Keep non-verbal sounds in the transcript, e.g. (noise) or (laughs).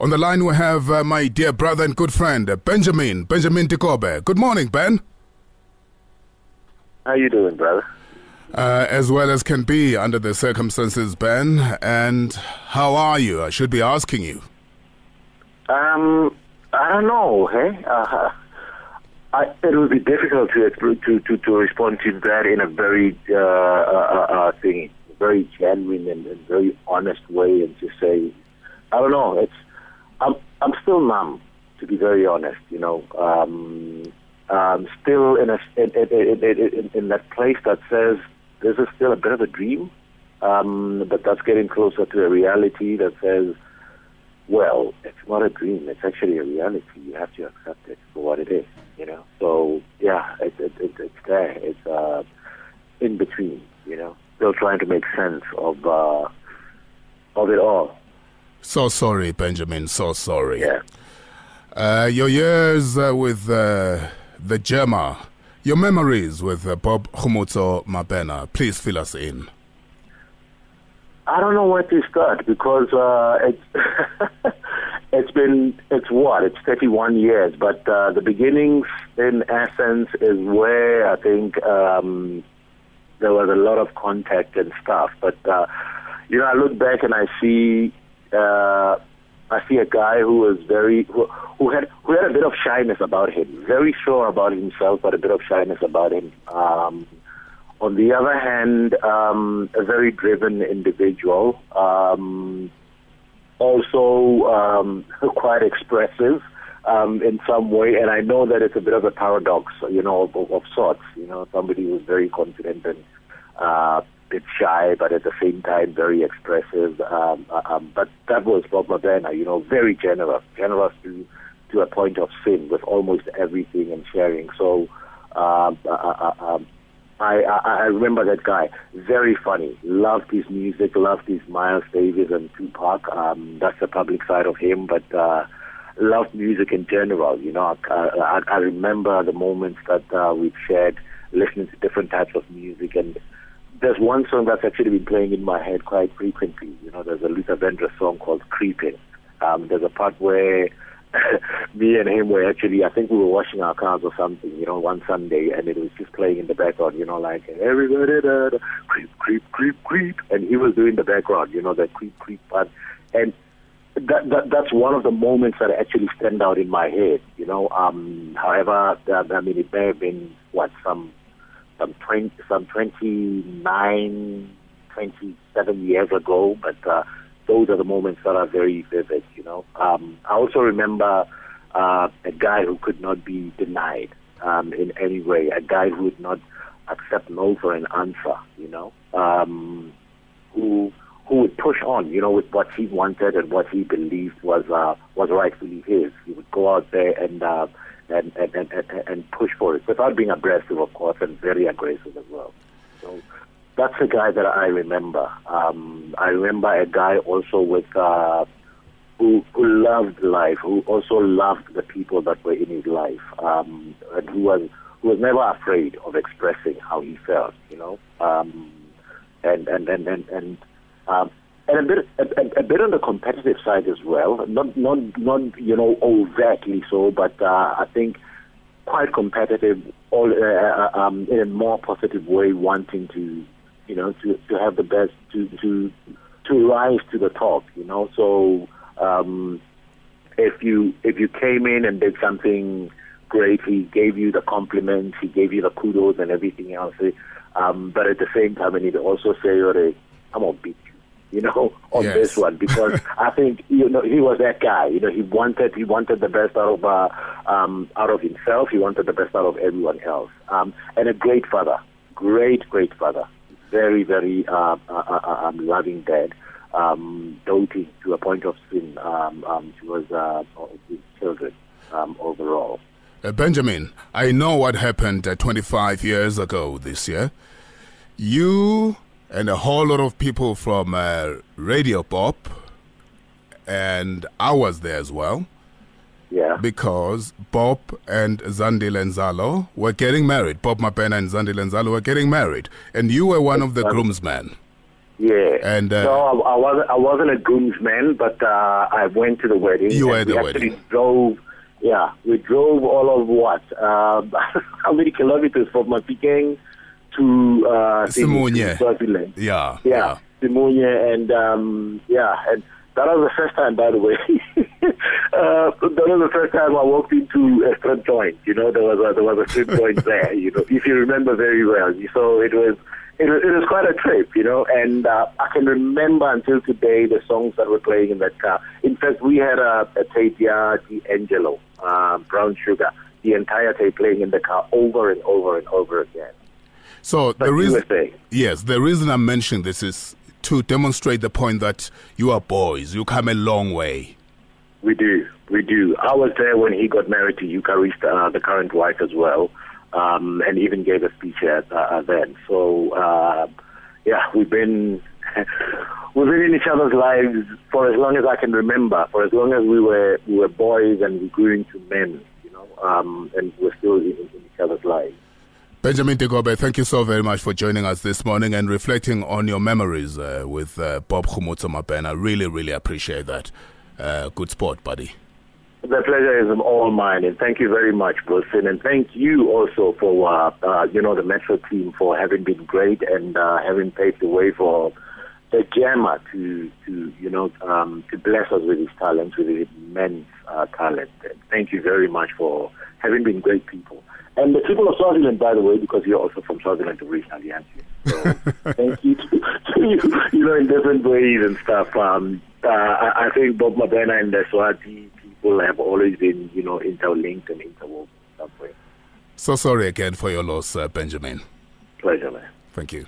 On the line, we have uh, my dear brother and good friend, uh, Benjamin, Benjamin Dikobe. Good morning, Ben. How you doing, brother? Uh, as well as can be under the circumstances, Ben. And how are you? I should be asking you. Um, I don't know. Hey, uh, I, it would be difficult to to to, to respond to that in a very uh, uh, uh, thing, very genuine and, and very honest way, and just say, I don't know. It's I'm I'm still numb, to be very honest. You know, um, um, still in a in, in, in, in that place that says this is still a bit of a dream, um, but that's getting closer to a reality that says, well, it's not a dream; it's actually a reality. You have to accept it for what it is. You know. So yeah, it, it, it, it's there. It's uh, in between. You know, still trying to make sense of uh, of it all. So sorry, Benjamin. So sorry. Yeah. Uh, your years uh, with uh, the Jammer, your memories with uh, Bob Khumutso Mabena. Please fill us in. I don't know where to start because uh, it's (laughs) it's been it's what it's 31 years, but uh, the beginnings, in essence, is where I think um, there was a lot of contact and stuff. But uh, you know, I look back and I see uh, I see a guy who was very who, who had who had a bit of shyness about him, very sure about himself, but a bit of shyness about him. Um, on the other hand, um, a very driven individual, um, also um, (laughs) quite expressive um, in some way. And I know that it's a bit of a paradox, you know, of, of sorts. You know, somebody who's very confident and uh, bit shy, but at the same time very expressive. Um, uh, um, but that was Bob Mabena, you know, very generous, generous to to a point of sin with almost everything and sharing. So. Um, uh, uh, um, I, I, I remember that guy. Very funny. Loved his music. Loved his Miles Davis and Tupac. Um, that's the public side of him. But uh, loved music in general. You know, I, I, I remember the moments that uh, we've shared, listening to different types of music. And there's one song that's actually been playing in my head quite frequently. You know, there's a Luther Vandross song called "Creeping." Um, there's a part where (laughs) me and him were actually, I think we were washing our cars or something, you know, one Sunday, and it was just playing in the background, you know, like everybody, da, da, creep, creep, creep, creep, and he was doing the background, you know, that creep, creep part, and that, that that's one of the moments that actually stand out in my head, you know. Um, however, that, I mean, it may have been what some some twenty some twenty nine, twenty seven years ago, but. uh those are the moments that are very vivid, you know. Um, I also remember uh, a guy who could not be denied um, in any way, a guy who would not accept no for an answer, you know, um, who who would push on, you know, with what he wanted and what he believed was uh, was rightfully his. He would go out there and, uh, and, and, and and push for it without being aggressive, of course, and very aggressive as well. So that's a guy that I remember. Um, I remember a guy also with uh, who who loved life, who also loved the people that were in his life, um, and who was who was never afraid of expressing how he felt. You know, um, and and and and and. Um, and a bit, a, a, bit on the competitive side as well. Not, not, not you know, overtly so, but uh, I think quite competitive, all uh, uh um, in a more positive way, wanting to you know, to, to have the best, to, to, to rise to the top, you know. So um, if you if you came in and did something great, he gave you the compliments, he gave you the kudos and everything else. Um, but at the same time, and he'd also say, "I'm gonna beat you," know, (laughs) on Yes. this one because (laughs) I think you know he was that guy. You know, he wanted he wanted the best out of uh, um, out of himself. He wanted the best out of everyone else. Um, and a great father, great great father, very very uh, uh, uh, um, loving dad, um, doting to a point of sin um, um, towards uh, his children um, overall. Uh, Benjamin, I know what happened uh, 25 years ago this year. You and a whole lot of people from uh, Radio Bop, and I was there as well, Yeah. because Bob and Zandi Lenzalo were getting married. Bob Mabena and Zandi Lenzalo were getting married, and you were one of the groomsmen. Yeah. And, uh, no, I, I wasn't. I wasn't a groomsman, but uh, I went to the wedding. You were at the we actually wedding. Drove. Yeah, we drove all of what? Um, (laughs) how many kilometers from Mafikeng to uh, Simunye. Yeah. Yeah, Simunye, and um, yeah, and that was the first time, by the way. (laughs) uh, that was the first time I walked into a strip joint. You know, there was a, there was a strip joint (laughs) there. You know, if you remember very well. So it was. It was, it was quite a trip, you know, and uh, I can remember until today the songs that were playing in that car. In fact, we had a, a tape, yeah, D'Angelo, uh, Brown Sugar, the entire tape playing in the car over and over and over again. So But the reason, USA. yes, the reason I'm mentioning this is to demonstrate the point that you are boys. You come a long way. We do, we do. I was there when he got married to Eucharist, uh, the current wife as well, um, and even gave a speech at, uh, then. So, uh, yeah, we've been (laughs) we've been in each other's lives for as long as I can remember. For as long as we were we were boys and we grew into men, you know, um, and we're still in, in each other's lives. Benjamin Dikobe, thank you so very much for joining us this morning and reflecting on your memories uh, with uh, Bob Khumutso Mabena. Really, really appreciate that. Uh, good sport, buddy. The pleasure is all mine, and thank you very much, Wilson. And thank you also for, uh, uh, you know, the Metro team for having been great and uh, having paved the way for the Jammer to, to you know, um, to bless us with his talent, with his immense talent. And thank you very much for having been great people. And the people of Swaziland, by the way, because you're also from Swaziland originally, aren't you? So (laughs) thank you to, to you, you know, in different ways and stuff. Um, uh, I, I think Bob Mabena and the Swati people have always been, you know, interlinked and interwoven in some way. So sorry again for your loss, uh, Benjamin. Pleasure, man. Thank you.